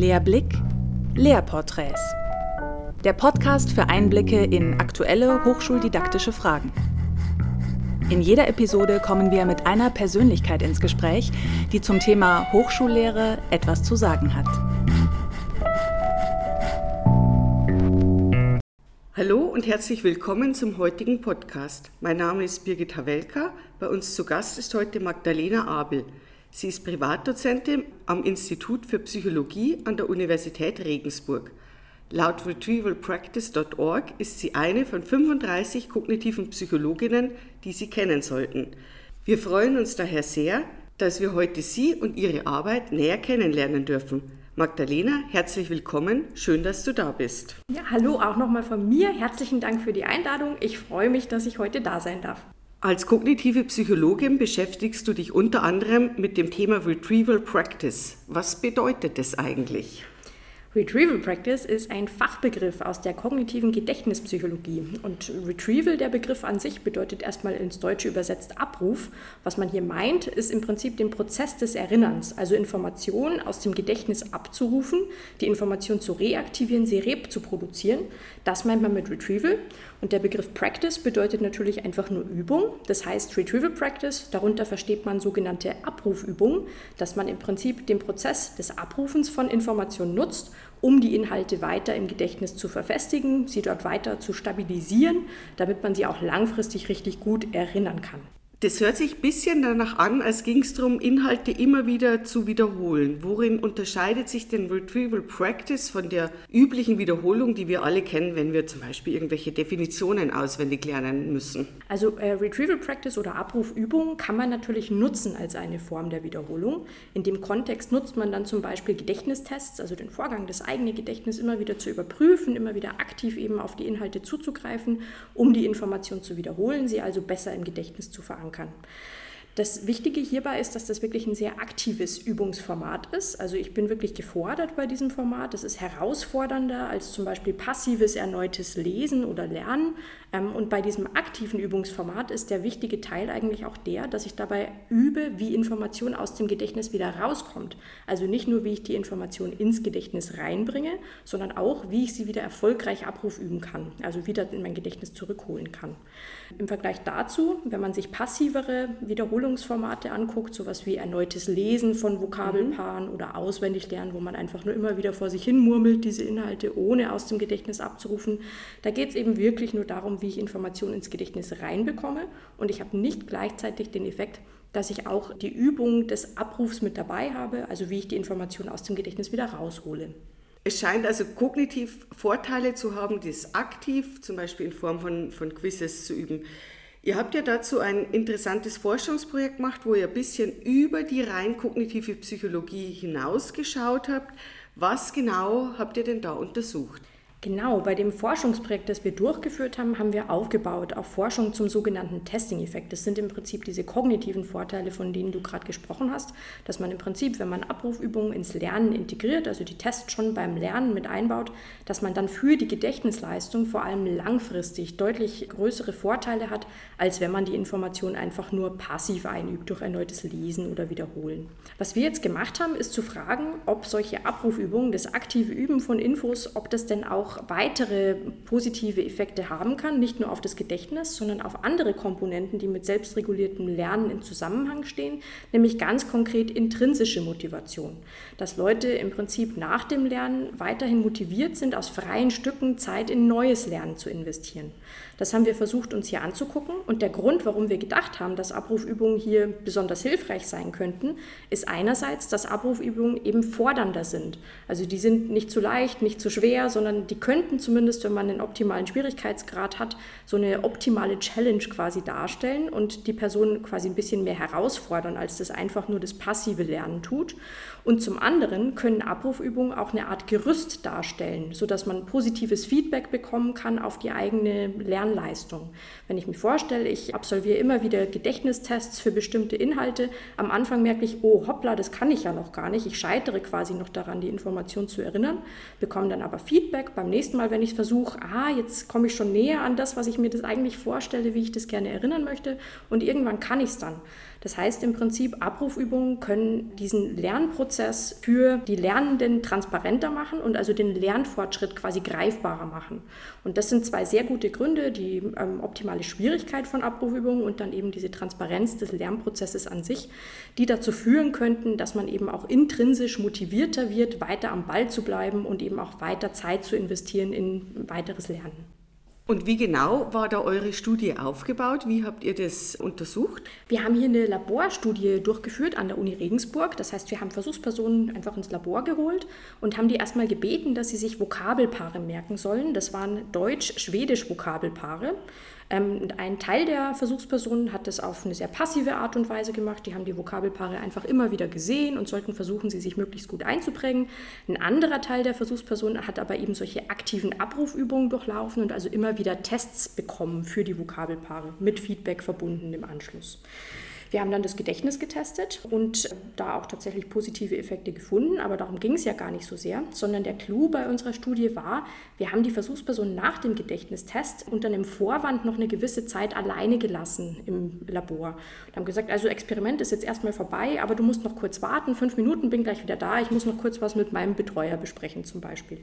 Lehrblick, Lehrporträts. Der Podcast für Einblicke in aktuelle hochschuldidaktische Fragen. In jeder Episode kommen wir mit einer Persönlichkeit ins Gespräch, die zum Thema Hochschullehre etwas zu sagen hat. Hallo und herzlich willkommen zum heutigen Podcast. Mein Name ist Birgit Hawelka. Bei uns zu Gast ist heute Magdalena Abel. Sie ist Privatdozentin am Institut für Psychologie an der Universität Regensburg. Laut retrievalpractice.org ist sie eine von 35 kognitiven Psychologinnen, die Sie kennen sollten. Wir freuen uns daher sehr, dass wir heute Sie und Ihre Arbeit näher kennenlernen dürfen. Magdalena, herzlich willkommen. Schön, dass du da bist. Ja, hallo auch nochmal von mir. Herzlichen Dank für die Einladung. Ich freue mich, dass ich heute da sein darf. Als kognitive Psychologin beschäftigst du dich unter anderem mit dem Thema Retrieval Practice. Was bedeutet das eigentlich? Retrieval Practice ist ein Fachbegriff aus der kognitiven Gedächtnispsychologie. Und Retrieval, der Begriff an sich, bedeutet erstmal ins Deutsche übersetzt Abruf. Was man hier meint, ist im Prinzip den Prozess des Erinnerns, also Informationen aus dem Gedächtnis abzurufen, die Information zu reaktivieren, sie reproduzieren. Das meint man mit Retrieval. Und der Begriff Practice bedeutet natürlich einfach nur Übung. Das heißt Retrieval Practice, darunter versteht man sogenannte Abrufübungen, dass man im Prinzip den Prozess des Abrufens von Informationen nutzt, um die Inhalte weiter im Gedächtnis zu verfestigen, sie dort weiter zu stabilisieren, damit man sie auch langfristig richtig gut erinnern kann. Das hört sich ein bisschen danach an, als ging es darum, Inhalte immer wieder zu wiederholen. Worin unterscheidet sich denn Retrieval Practice von der üblichen Wiederholung, die wir alle kennen, wenn wir zum Beispiel irgendwelche Definitionen auswendig lernen müssen? Also äh, Retrieval Practice oder Abrufübung kann man natürlich nutzen als eine Form der Wiederholung. In dem Kontext nutzt man dann zum Beispiel Gedächtnistests, also den Vorgang, das eigene Gedächtnis immer wieder zu überprüfen, immer wieder aktiv eben auf die Inhalte zuzugreifen, um die Information zu wiederholen, sie also besser im Gedächtnis zu verankern kann. Das Wichtige hierbei ist, dass das wirklich ein sehr aktives Übungsformat ist. Also ich bin wirklich gefordert bei diesem Format. Es ist herausfordernder als zum Beispiel passives erneutes Lesen oder Lernen. Ähm, und bei diesem aktiven Übungsformat ist der wichtige Teil eigentlich auch der, dass ich dabei übe, wie Information aus dem Gedächtnis wieder rauskommt. Also nicht nur, wie ich die Information ins Gedächtnis reinbringe, sondern auch, wie ich sie wieder erfolgreich abrufüben kann. Also wieder in mein Gedächtnis zurückholen kann. Im Vergleich dazu, wenn man sich passivere Wiederholungsformate anguckt, sowas wie erneutes Lesen von Vokabelpaaren mhm. oder auswendig lernen, wo man einfach nur immer wieder vor sich hin murmelt, diese Inhalte ohne aus dem Gedächtnis abzurufen, da geht es eben wirklich nur darum, wie ich Informationen ins Gedächtnis reinbekomme und ich habe nicht gleichzeitig den Effekt, dass ich auch die Übung des Abrufs mit dabei habe, also wie ich die Information aus dem Gedächtnis wieder raushole. Es scheint also kognitiv Vorteile zu haben, das aktiv, zum Beispiel in Form von, von Quizzes zu üben. Ihr habt ja dazu ein interessantes Forschungsprojekt gemacht, wo ihr ein bisschen über die rein kognitive Psychologie hinausgeschaut habt. Was genau habt ihr denn da untersucht? Genau, bei dem Forschungsprojekt, das wir durchgeführt haben, haben wir aufgebaut auf Forschung zum sogenannten Testing-Effekt. Das sind im Prinzip diese kognitiven Vorteile, von denen du gerade gesprochen hast, dass man im Prinzip, wenn man Abrufübungen ins Lernen integriert, also die Tests schon beim Lernen mit einbaut, dass man dann für die Gedächtnisleistung vor allem langfristig deutlich größere Vorteile hat, als wenn man die Information einfach nur passiv einübt durch erneutes Lesen oder Wiederholen. Was wir jetzt gemacht haben, ist zu fragen, ob solche Abrufübungen, das aktive Üben von Infos, ob das denn auch auch weitere positive Effekte haben kann, nicht nur auf das Gedächtnis, sondern auf andere Komponenten, die mit selbstreguliertem Lernen im Zusammenhang stehen, nämlich ganz konkret intrinsische Motivation. Dass Leute im Prinzip nach dem Lernen weiterhin motiviert sind, aus freien Stücken Zeit in neues Lernen zu investieren. Das haben wir versucht, uns hier anzugucken. Und der Grund, warum wir gedacht haben, dass Abrufübungen hier besonders hilfreich sein könnten, ist einerseits, dass Abrufübungen eben fordernder sind. Also die sind nicht zu leicht, nicht zu schwer, sondern die könnten zumindest, wenn man einen optimalen Schwierigkeitsgrad hat, so eine optimale Challenge quasi darstellen und die Person quasi ein bisschen mehr herausfordern, als das einfach nur das passive Lernen tut. Und zum anderen können Abrufübungen auch eine Art Gerüst darstellen, sodass man positives Feedback bekommen kann auf die eigene Lernleistung. Wenn ich mir vorstelle, ich absolviere immer wieder Gedächtnistests für bestimmte Inhalte, am Anfang merke ich, oh hoppla, das kann ich ja noch gar nicht. Ich scheitere quasi noch daran, die Information zu erinnern, bekomme dann aber Feedback beim nächsten Mal, wenn ich versuche, ah, jetzt komme ich schon näher an das, was ich mir das eigentlich vorstelle, wie ich das gerne erinnern möchte und irgendwann kann ich es dann. Das heißt im Prinzip, Abrufübungen können diesen Lernprozess für die Lernenden transparenter machen und also den Lernfortschritt quasi greifbarer machen. Und das sind zwei sehr gute Gründe, die ähm, optimale Schwierigkeit von Abrufübungen und dann eben diese Transparenz des Lernprozesses an sich, die dazu führen könnten, dass man eben auch intrinsisch motivierter wird, weiter am Ball zu bleiben und eben auch weiter Zeit zu investieren in weiteres Lernen. Und wie genau war da eure Studie aufgebaut? Wie habt ihr das untersucht? Wir haben hier eine Laborstudie durchgeführt an der Uni Regensburg. Das heißt, wir haben Versuchspersonen einfach ins Labor geholt und haben die erstmal gebeten, dass sie sich Vokabelpaare merken sollen. Das waren Deutsch-Schwedisch-Vokabelpaare. Ähm, ein Teil der Versuchspersonen hat das auf eine sehr passive Art und Weise gemacht. Die haben die Vokabelpaare einfach immer wieder gesehen und sollten versuchen, sie sich möglichst gut einzuprägen. Ein anderer Teil der Versuchspersonen hat aber eben solche aktiven Abrufübungen durchlaufen und also immer wieder Tests bekommen für die Vokabelpaare mit Feedback verbunden im Anschluss. Wir haben dann das Gedächtnis getestet und da auch tatsächlich positive Effekte gefunden, aber darum ging es ja gar nicht so sehr, sondern der Clou bei unserer Studie war, wir haben die Versuchsperson nach dem Gedächtnistest unter einem Vorwand noch eine gewisse Zeit alleine gelassen im Labor und haben gesagt, also Experiment ist jetzt erstmal vorbei, aber du musst noch kurz warten, fünf Minuten, bin gleich wieder da, ich muss noch kurz was mit meinem Betreuer besprechen zum Beispiel.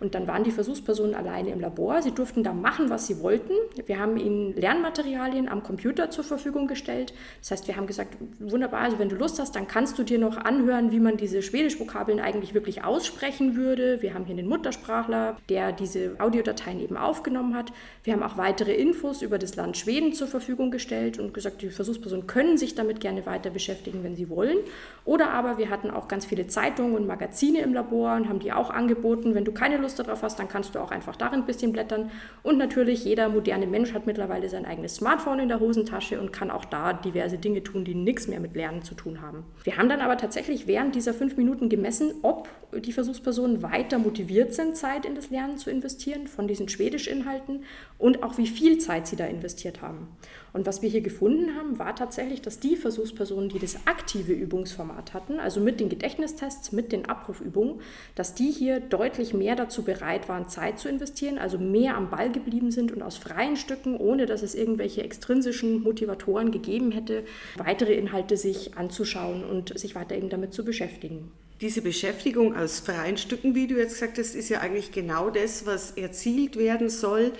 Und dann waren die Versuchspersonen alleine im Labor. Sie durften da machen, was sie wollten. Wir haben ihnen Lernmaterialien am Computer zur Verfügung gestellt. Das heißt, wir haben gesagt, wunderbar, also wenn du Lust hast, dann kannst du dir noch anhören, wie man diese Schwedisch-Vokabeln eigentlich wirklich aussprechen würde. Wir haben hier den Muttersprachler, der diese Audiodateien eben aufgenommen hat. Wir haben auch weitere Infos über das Land Schweden zur Verfügung gestellt und gesagt, die Versuchspersonen können sich damit gerne weiter beschäftigen, wenn sie wollen. Oder aber wir hatten auch ganz viele Zeitungen und Magazine im Labor und haben die auch angeboten. Wenn du keine Lust Lust darauf hast, dann kannst du auch einfach darin ein bisschen blättern. Und natürlich, jeder moderne Mensch hat mittlerweile sein eigenes Smartphone in der Hosentasche und kann auch da diverse Dinge tun, die nichts mehr mit Lernen zu tun haben. Wir haben dann aber tatsächlich während dieser fünf Minuten gemessen, ob die Versuchspersonen weiter motiviert sind, Zeit in das Lernen zu investieren von diesen Schwedisch-Inhalten und auch wie viel Zeit sie da investiert haben. Und was wir hier gefunden haben, war tatsächlich, dass die Versuchspersonen, die das aktive Übungsformat hatten, also mit den Gedächtnistests, mit den Abrufübungen, dass die hier deutlich mehr dazu bereit waren, Zeit zu investieren, also mehr am Ball geblieben sind und aus freien Stücken, ohne dass es irgendwelche extrinsischen Motivatoren gegeben hätte, weitere Inhalte sich anzuschauen und sich weiter eben damit zu beschäftigen. Diese Beschäftigung aus freien Stücken, wie du jetzt gesagt hast, ist ja eigentlich genau das, was erzielt werden soll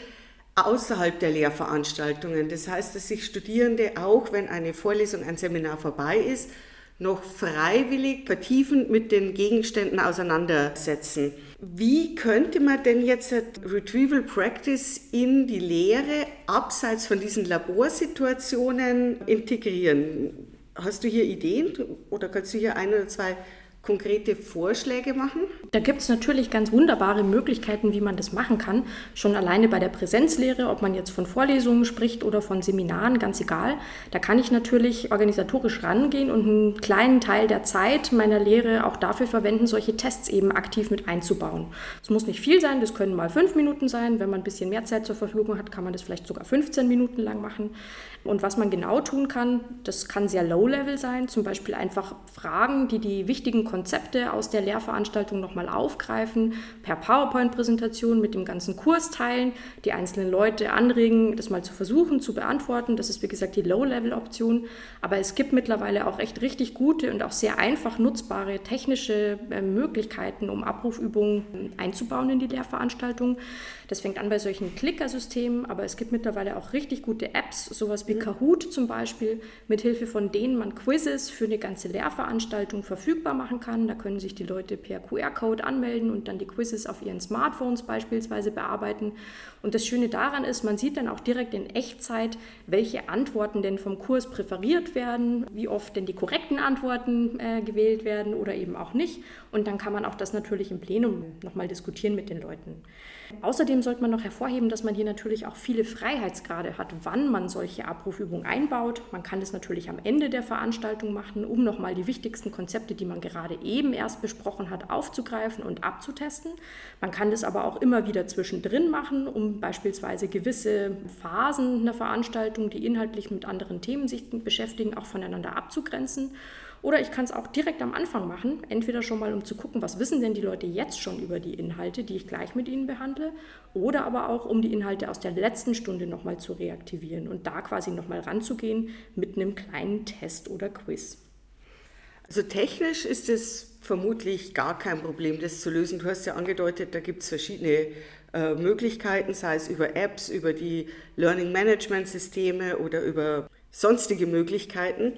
außerhalb der Lehrveranstaltungen. Das heißt, dass sich Studierende auch, wenn eine Vorlesung, ein Seminar vorbei ist, noch freiwillig vertiefend mit den Gegenständen auseinandersetzen. Wie könnte man denn jetzt Retrieval Practice in die Lehre abseits von diesen Laborsituationen integrieren? Hast du hier Ideen oder kannst du hier ein oder zwei konkrete Vorschläge machen? Da gibt es natürlich ganz wunderbare Möglichkeiten, wie man das machen kann. Schon alleine bei der Präsenzlehre, ob man jetzt von Vorlesungen spricht oder von Seminaren, ganz egal. Da kann ich natürlich organisatorisch rangehen und einen kleinen Teil der Zeit meiner Lehre auch dafür verwenden, solche Tests eben aktiv mit einzubauen. Es muss nicht viel sein, das können mal fünf Minuten sein. Wenn man ein bisschen mehr Zeit zur Verfügung hat, kann man das vielleicht sogar 15 Minuten lang machen. Und was man genau tun kann, das kann sehr low-level sein, zum Beispiel einfach Fragen, die die wichtigen Konzepte aus der Lehrveranstaltung nochmal aufgreifen, per PowerPoint-Präsentation mit dem ganzen Kurs teilen, die einzelnen Leute anregen, das mal zu versuchen zu beantworten. Das ist wie gesagt die Low-Level-Option. Aber es gibt mittlerweile auch echt richtig gute und auch sehr einfach nutzbare technische äh, Möglichkeiten, um Abrufübungen einzubauen in die Lehrveranstaltung. Das fängt an bei solchen Klickersystemen, aber es gibt mittlerweile auch richtig gute Apps, sowas wie mhm. Kahoot zum Beispiel, mithilfe von denen man Quizzes für eine ganze Lehrveranstaltung verfügbar machen kann. Da können sich die Leute per QR-Code anmelden und dann die Quizzes auf ihren Smartphones beispielsweise bearbeiten. Und das Schöne daran ist, man sieht dann auch direkt in Echtzeit, welche Antworten denn vom Kurs präferiert werden, wie oft denn die korrekten Antworten äh, gewählt werden oder eben auch nicht. Und dann kann man auch das natürlich im Plenum nochmal diskutieren mit den Leuten. Außerdem sollte man noch hervorheben, dass man hier natürlich auch viele Freiheitsgrade hat, wann man solche Abrufübungen einbaut. Man kann das natürlich am Ende der Veranstaltung machen, um nochmal die wichtigsten Konzepte, die man gerade eben erst besprochen hat, aufzugreifen und abzutesten. Man kann das aber auch immer wieder zwischendrin machen, um beispielsweise gewisse Phasen einer Veranstaltung, die inhaltlich mit anderen Themen sich beschäftigen, auch voneinander abzugrenzen. Oder ich kann es auch direkt am Anfang machen, entweder schon mal um zu gucken, was wissen denn die Leute jetzt schon über die Inhalte, die ich gleich mit ihnen behandle, oder aber auch um die Inhalte aus der letzten Stunde nochmal zu reaktivieren und da quasi nochmal ranzugehen mit einem kleinen Test oder Quiz. Also technisch ist es vermutlich gar kein Problem, das zu lösen. Du hast ja angedeutet, da gibt es verschiedene äh, Möglichkeiten, sei es über Apps, über die Learning Management Systeme oder über sonstige Möglichkeiten.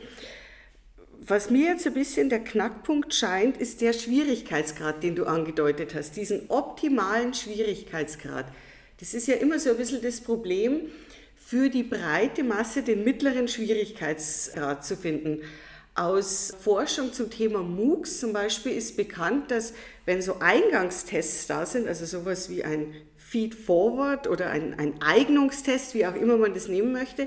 Was mir jetzt ein bisschen der Knackpunkt scheint, ist der Schwierigkeitsgrad, den du angedeutet hast, diesen optimalen Schwierigkeitsgrad. Das ist ja immer so ein bisschen das Problem, für die breite Masse den mittleren Schwierigkeitsgrad zu finden. Aus Forschung zum Thema MOOCs zum Beispiel ist bekannt, dass wenn so Eingangstests da sind, also sowas wie ein Feed-Forward oder ein, ein Eignungstest, wie auch immer man das nehmen möchte,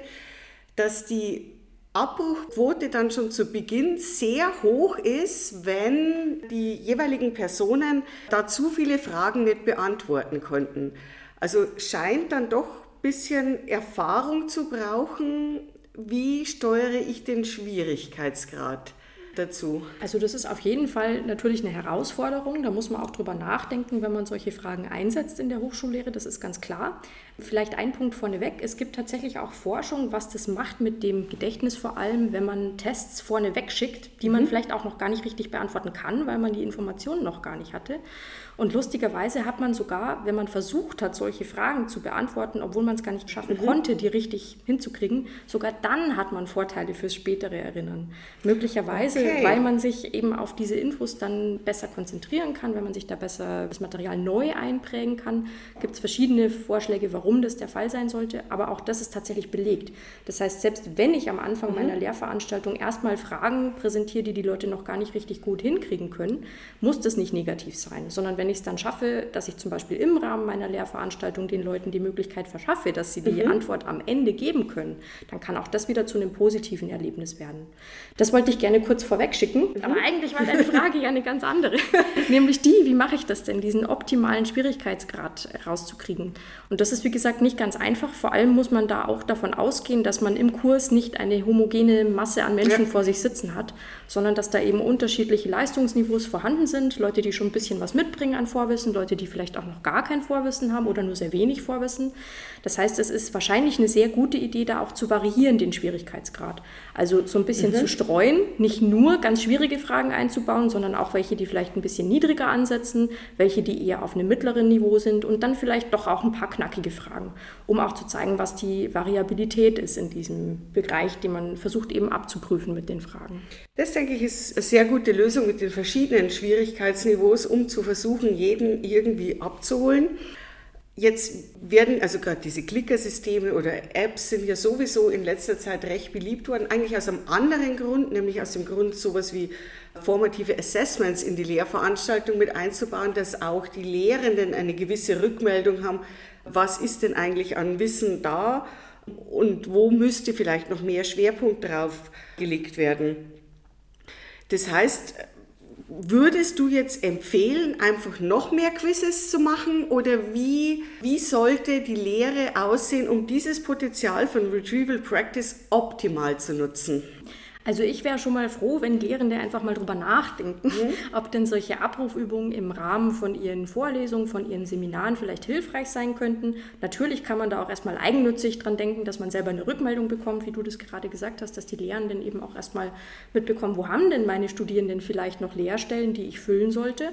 dass die Abbruchquote dann schon zu Beginn sehr hoch ist, wenn die jeweiligen Personen da zu viele Fragen nicht beantworten konnten. Also scheint dann doch ein bisschen Erfahrung zu brauchen, wie steuere ich den Schwierigkeitsgrad dazu? Also das ist auf jeden Fall natürlich eine Herausforderung. Da muss man auch drüber nachdenken, wenn man solche Fragen einsetzt in der Hochschullehre. Das ist ganz klar. Vielleicht ein Punkt vorneweg. Es gibt tatsächlich auch Forschung, was das macht mit dem Gedächtnis vor allem, wenn man Tests vorneweg schickt, die man mhm. vielleicht auch noch gar nicht richtig beantworten kann, weil man die Informationen noch gar nicht hatte. Und lustigerweise hat man sogar, wenn man versucht hat, solche Fragen zu beantworten, obwohl man es gar nicht schaffen mhm. konnte, die richtig hinzukriegen, sogar dann hat man Vorteile fürs spätere Erinnern. Möglicherweise, okay. weil man sich eben auf diese Infos dann besser konzentrieren kann, wenn man sich da besser das Material neu einprägen kann, gibt es verschiedene Vorschläge, warum das der Fall sein sollte, aber auch das ist tatsächlich belegt. Das heißt, selbst wenn ich am Anfang mhm. meiner Lehrveranstaltung erstmal Fragen präsentiere, die die Leute noch gar nicht richtig gut hinkriegen können, muss das nicht negativ sein, sondern wenn ich es dann schaffe, dass ich zum Beispiel im Rahmen meiner Lehrveranstaltung den Leuten die Möglichkeit verschaffe, dass sie die mhm. Antwort am Ende geben können, dann kann auch das wieder zu einem positiven Erlebnis werden. Das wollte ich gerne kurz vorweg schicken, mhm. aber eigentlich war deine Frage ja eine ganz andere, nämlich die, wie mache ich das denn, diesen optimalen Schwierigkeitsgrad rauszukriegen? Und das ist, wie gesagt, nicht ganz einfach. Vor allem muss man da auch davon ausgehen, dass man im Kurs nicht eine homogene Masse an Menschen ja. vor sich sitzen hat, sondern dass da eben unterschiedliche Leistungsniveaus vorhanden sind. Leute, die schon ein bisschen was mitbringen an Vorwissen, Leute, die vielleicht auch noch gar kein Vorwissen haben oder nur sehr wenig Vorwissen. Das heißt, es ist wahrscheinlich eine sehr gute Idee, da auch zu variieren, den Schwierigkeitsgrad. Also so ein bisschen mhm. zu streuen, nicht nur ganz schwierige Fragen einzubauen, sondern auch welche, die vielleicht ein bisschen niedriger ansetzen, welche, die eher auf einem mittleren Niveau sind und dann vielleicht doch auch ein paar knackige Fragen, um auch zu zeigen, was die Variabilität ist in diesem Bereich, den man versucht eben abzuprüfen mit den Fragen. Das denke ich ist eine sehr gute Lösung mit den verschiedenen Schwierigkeitsniveaus, um zu versuchen, jeden irgendwie abzuholen. Jetzt werden, also gerade diese Klickersysteme oder Apps sind ja sowieso in letzter Zeit recht beliebt worden, eigentlich aus einem anderen Grund, nämlich aus dem Grund, sowas wie formative Assessments in die Lehrveranstaltung mit einzubauen, dass auch die Lehrenden eine gewisse Rückmeldung haben, was ist denn eigentlich an Wissen da und wo müsste vielleicht noch mehr Schwerpunkt drauf gelegt werden. Das heißt, Würdest du jetzt empfehlen, einfach noch mehr Quizzes zu machen oder wie, wie sollte die Lehre aussehen, um dieses Potenzial von Retrieval Practice optimal zu nutzen? Also ich wäre schon mal froh, wenn Lehrende einfach mal drüber nachdenken, mhm. ob denn solche Abrufübungen im Rahmen von ihren Vorlesungen, von ihren Seminaren vielleicht hilfreich sein könnten. Natürlich kann man da auch erstmal eigennützig dran denken, dass man selber eine Rückmeldung bekommt, wie du das gerade gesagt hast, dass die Lehrenden eben auch erstmal mitbekommen, wo haben denn meine Studierenden vielleicht noch Lehrstellen, die ich füllen sollte.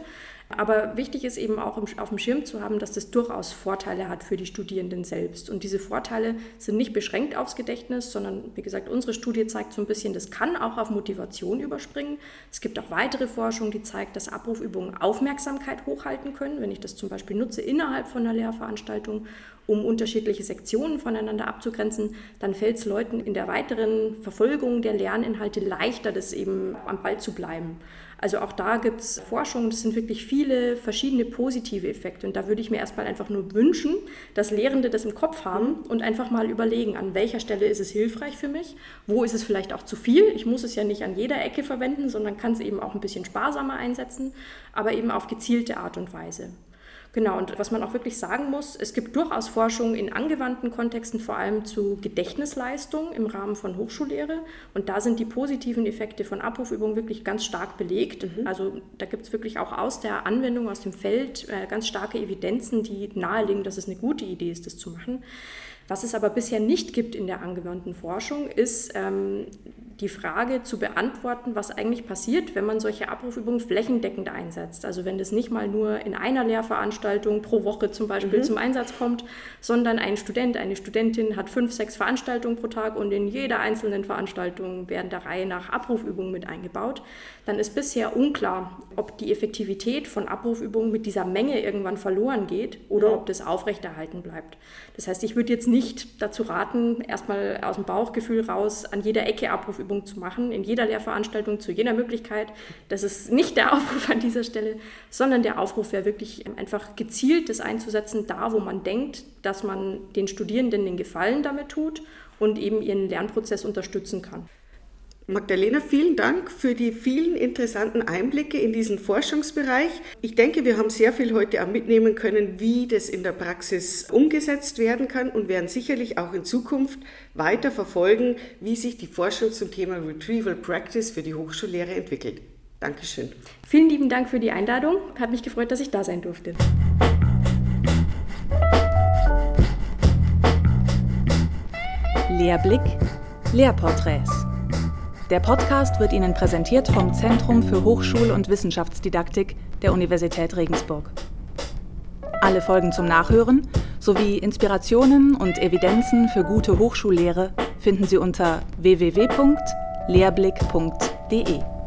Aber wichtig ist eben auch auf dem Schirm zu haben, dass das durchaus Vorteile hat für die Studierenden selbst. Und diese Vorteile sind nicht beschränkt aufs Gedächtnis, sondern wie gesagt, unsere Studie zeigt so ein bisschen, das kann auch auf Motivation überspringen. Es gibt auch weitere Forschung, die zeigt, dass Abrufübungen Aufmerksamkeit hochhalten können. Wenn ich das zum Beispiel nutze innerhalb von einer Lehrveranstaltung, um unterschiedliche Sektionen voneinander abzugrenzen, dann fällt es Leuten in der weiteren Verfolgung der Lerninhalte leichter, das eben am Ball zu bleiben. Also auch da gibt es Forschung, das sind wirklich viele verschiedene positive Effekte. Und da würde ich mir erstmal einfach nur wünschen, dass Lehrende das im Kopf haben und einfach mal überlegen, an welcher Stelle ist es hilfreich für mich, wo ist es vielleicht auch zu viel. Ich muss es ja nicht an jeder Ecke verwenden, sondern kann es eben auch ein bisschen sparsamer einsetzen, aber eben auf gezielte Art und Weise. Genau, und was man auch wirklich sagen muss, es gibt durchaus Forschung in angewandten Kontexten, vor allem zu Gedächtnisleistung im Rahmen von Hochschullehre. Und da sind die positiven Effekte von Abrufübungen wirklich ganz stark belegt. Mhm. Also da gibt es wirklich auch aus der Anwendung, aus dem Feld äh, ganz starke Evidenzen, die nahelegen, dass es eine gute Idee ist, das zu machen. Was es aber bisher nicht gibt in der angewandten Forschung, ist ähm, die Frage zu beantworten, was eigentlich passiert, wenn man solche Abrufübungen flächendeckend einsetzt. Also wenn das nicht mal nur in einer Lehrveranstaltung pro Woche zum Beispiel mhm. zum Einsatz kommt, sondern ein Student, eine Studentin hat fünf, sechs Veranstaltungen pro Tag und in jeder einzelnen Veranstaltung werden der Reihe nach Abrufübungen mit eingebaut, dann ist bisher unklar, ob die Effektivität von Abrufübungen mit dieser Menge irgendwann verloren geht oder mhm. ob das aufrechterhalten bleibt. Das heißt, ich würde jetzt nicht dazu raten, erstmal aus dem Bauchgefühl raus an jeder Ecke Abrufübungen Übung zu machen, in jeder Lehrveranstaltung, zu jeder Möglichkeit. Das ist nicht der Aufruf an dieser Stelle, sondern der Aufruf wäre wirklich einfach gezielt das einzusetzen, da wo man denkt, dass man den Studierenden den Gefallen damit tut und eben ihren Lernprozess unterstützen kann. Magdalena, vielen Dank für die vielen interessanten Einblicke in diesen Forschungsbereich. Ich denke, wir haben sehr viel heute auch mitnehmen können, wie das in der Praxis umgesetzt werden kann und werden sicherlich auch in Zukunft weiter verfolgen, wie sich die Forschung zum Thema Retrieval Practice für die Hochschullehre entwickelt. Dankeschön. Vielen lieben Dank für die Einladung. Hat mich gefreut, dass ich da sein durfte. Lehrblick, Lehrporträts. Der Podcast wird Ihnen präsentiert vom Zentrum für Hochschul- und Wissenschaftsdidaktik der Universität Regensburg. Alle Folgen zum Nachhören sowie Inspirationen und Evidenzen für gute Hochschullehre finden Sie unter www.lehrblick.de.